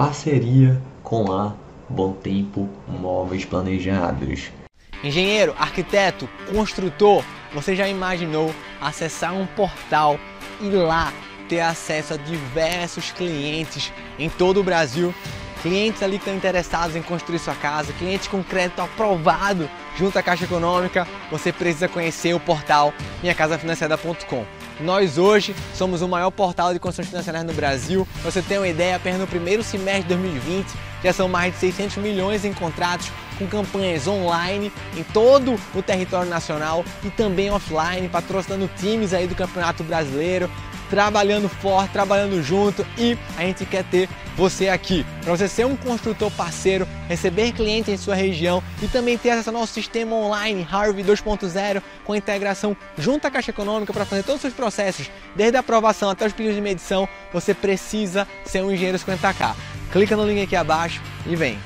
parceria com a Bom Tempo Móveis Planejados. Engenheiro, arquiteto, construtor, você já imaginou acessar um portal e lá ter acesso a diversos clientes em todo o Brasil? Clientes ali que estão interessados em construir sua casa, clientes com crédito aprovado junto à Caixa Econômica, você precisa conhecer o portal minhacasafinanciada.com. Nós hoje somos o maior portal de construções financeiras no Brasil. Pra você tem uma ideia, apenas no primeiro semestre de 2020 já são mais de 600 milhões em contratos com campanhas online em todo o território nacional e também offline, patrocinando times aí do Campeonato Brasileiro, trabalhando forte, trabalhando junto e a gente quer ter você aqui. Para você ser um construtor parceiro, receber clientes em sua região e também ter acesso ao nosso sistema online Harvey 2.0 com integração junto à Caixa Econômica para fazer todos os seus processos, desde a aprovação até os pedidos de medição, você precisa ser um engenheiro 50k. Clica no link aqui abaixo e vem.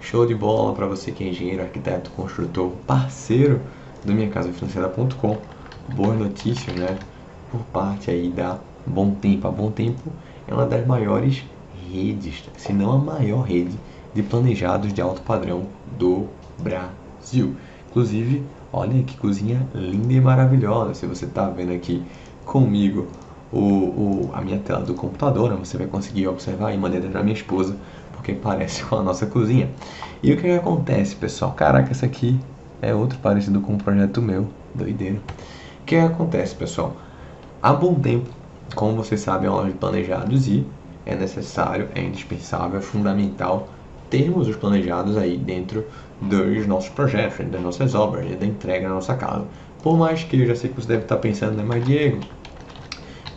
Show de bola para você que é engenheiro, arquiteto, construtor, parceiro do minhacasafinanciada.com. Boa notícia, né? Por parte aí da Bom Tempo. A Bom Tempo é uma das maiores redes, se não a maior rede de planejados de alto padrão do Brasil. Inclusive, olha que cozinha linda e maravilhosa. Se você está vendo aqui comigo o, o, a minha tela do computador, você vai conseguir observar a maneira da minha esposa, porque parece com a nossa cozinha. E o que, que acontece, pessoal? Caraca, essa aqui é outro parecido com um projeto meu, doideira. O que, que acontece, pessoal? Há bom tempo, como vocês sabem, é uma loja de planejados e é necessário, é indispensável, é fundamental termos os planejados aí dentro dos nossos projetos, das nossas obras, da entrega na nossa casa. Por mais que eu já sei que você deve estar pensando, né, mas Diego,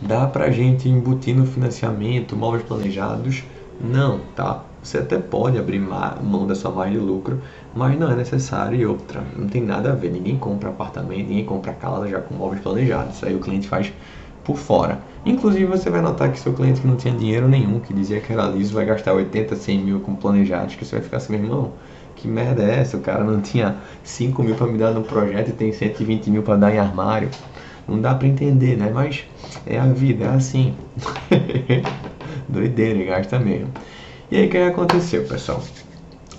dá pra gente embutir no financiamento móveis planejados? Não, tá? Você até pode abrir mão da sua margem de lucro, mas não é necessário e outra. Não tem nada a ver. Ninguém compra apartamento, ninguém compra casa já com móveis planejados. Isso aí o cliente faz por fora. Inclusive você vai notar que seu cliente que não tinha dinheiro nenhum, que dizia que era liso, vai gastar 80, 100 mil com planejados, que você vai ficar assim, meu irmão, que merda é essa? O cara não tinha 5 mil para me dar no projeto e tem 120 mil para dar em armário. Não dá para entender, né? Mas é a vida, é assim. Doideira, gasta mesmo. E aí o que aconteceu, pessoal?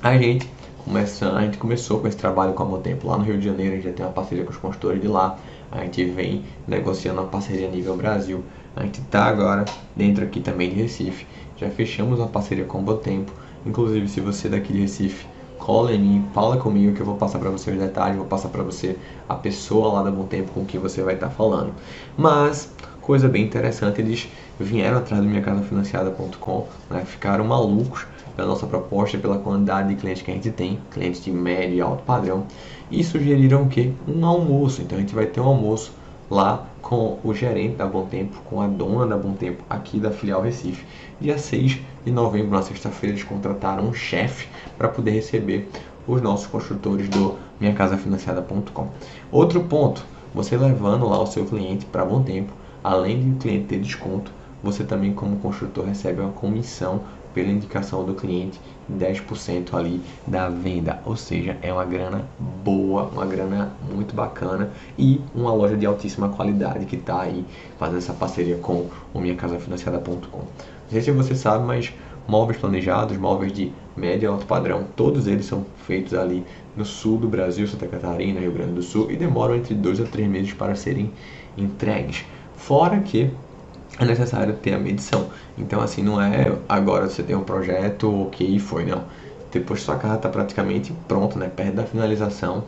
A gente, começa, a gente começou com esse trabalho com a Motempo lá no Rio de Janeiro, a gente já tem uma parceria com os consultores de lá, a gente vem negociando uma parceria nível Brasil, a gente está agora dentro aqui também de Recife, já fechamos uma parceria com o Botempo, inclusive se você é daqui de Recife, cola em mim, fala comigo que eu vou passar para você os detalhes, vou passar para você a pessoa lá da Bom Tempo com quem você vai estar tá falando. Mas coisa bem interessante, eles vieram atrás do minhacasafinanciada.com, né, ficaram malucos pela nossa proposta, pela quantidade de clientes que a gente tem, clientes de médio e alto padrão, e sugeriram que? Um almoço. Então a gente vai ter um almoço lá com o gerente da Bom Tempo, com a dona da Bom Tempo aqui da filial Recife. Dia 6 de novembro, na sexta-feira, eles contrataram um chefe para poder receber os nossos construtores do minhacasafinanciada.com. Outro ponto, você levando lá o seu cliente para Bom Tempo, além de o cliente ter desconto, você também como construtor recebe uma comissão pela indicação do cliente 10% ali da venda, ou seja, é uma grana boa, uma grana muito bacana e uma loja de altíssima qualidade que está aí fazendo essa parceria com o minhacasafinanciada.com. Não sei se você sabe, mas móveis planejados, móveis de médio e alto padrão, todos eles são feitos ali no sul do Brasil, Santa Catarina, Rio Grande do Sul e demoram entre dois a três meses para serem entregues. Fora que é necessário ter a medição. Então, assim, não é agora você tem um projeto, ok, foi, não. Depois sua casa está praticamente pronta, né? Perto da finalização,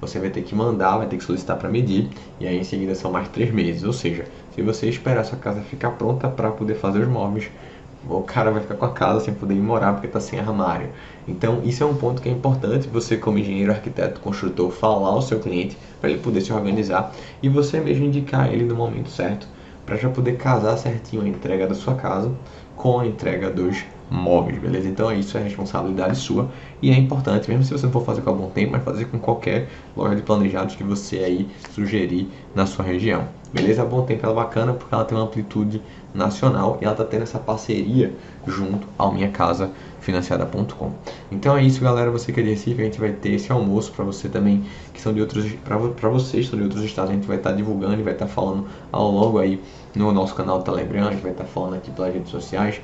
você vai ter que mandar, vai ter que solicitar para medir, e aí em seguida são mais três meses. Ou seja, se você esperar sua casa ficar pronta para poder fazer os móveis, o cara vai ficar com a casa sem poder ir morar porque está sem armário. Então, isso é um ponto que é importante você, como engenheiro, arquiteto, construtor, falar ao seu cliente para ele poder se organizar e você mesmo indicar ele no momento certo para já poder casar certinho a entrega da sua casa com a entrega dos móveis, beleza? Então isso é responsabilidade sua e é importante, mesmo se você não for fazer com a Bom Tempo, mas fazer com qualquer loja de planejados que você aí sugerir na sua região, beleza? A Bom Tempo é bacana porque ela tem uma amplitude nacional e ela está tendo essa parceria junto ao Minha Casa financiada.com. Então é isso, galera. Você que é de Recife, a gente vai ter esse almoço para você também, que são de outros, para vocês que são de outros estados, a gente vai estar tá divulgando e vai estar tá falando ao longo aí no nosso canal do Telegram, a gente vai estar tá falando aqui pelas redes sociais.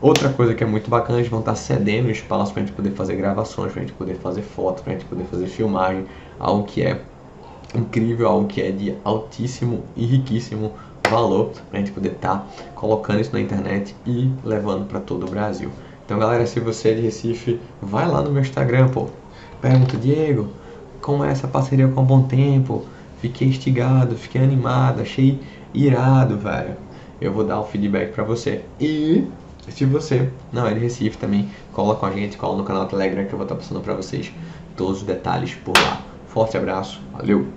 Outra coisa que é muito bacana, eles vão estar cedendo espaço para a gente poder fazer gravações, para a gente poder fazer fotos, para a gente poder fazer filmagem, algo que é incrível, algo que é de altíssimo e riquíssimo valor, para a gente poder estar colocando isso na internet e levando para todo o Brasil. Então, galera, se você é de Recife, vai lá no meu Instagram, pô. Pergunta, Diego, como é essa parceria com o Bom Tempo? Fiquei instigado, fiquei animado, achei irado, velho. Eu vou dar o feedback para você. E se você não é de Recife também, cola com a gente, cola no canal Telegram que eu vou estar passando para vocês todos os detalhes por lá. Forte abraço, valeu!